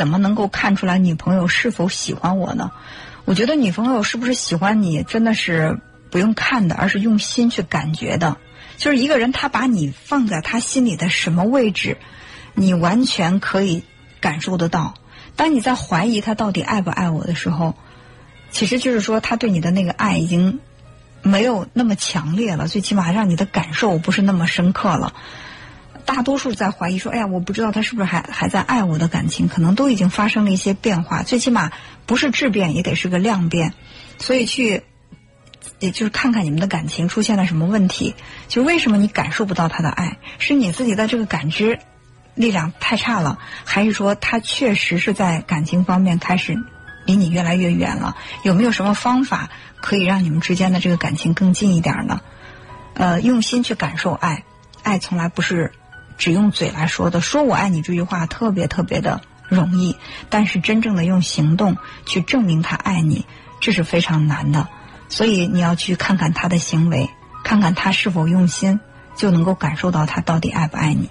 怎么能够看出来女朋友是否喜欢我呢？我觉得女朋友是不是喜欢你，真的是不用看的，而是用心去感觉的。就是一个人，他把你放在他心里的什么位置，你完全可以感受得到。当你在怀疑他到底爱不爱我的时候，其实就是说他对你的那个爱已经没有那么强烈了，最起码让你的感受不是那么深刻了。大多数在怀疑说：“哎呀，我不知道他是不是还还在爱我的感情，可能都已经发生了一些变化。最起码不是质变，也得是个量变。所以去，也就是看看你们的感情出现了什么问题，就为什么你感受不到他的爱，是你自己的这个感知力量太差了，还是说他确实是在感情方面开始离你越来越远了？有没有什么方法可以让你们之间的这个感情更近一点呢？呃，用心去感受爱，爱从来不是。只用嘴来说的，说我爱你这句话特别特别的容易，但是真正的用行动去证明他爱你，这是非常难的。所以你要去看看他的行为，看看他是否用心，就能够感受到他到底爱不爱你。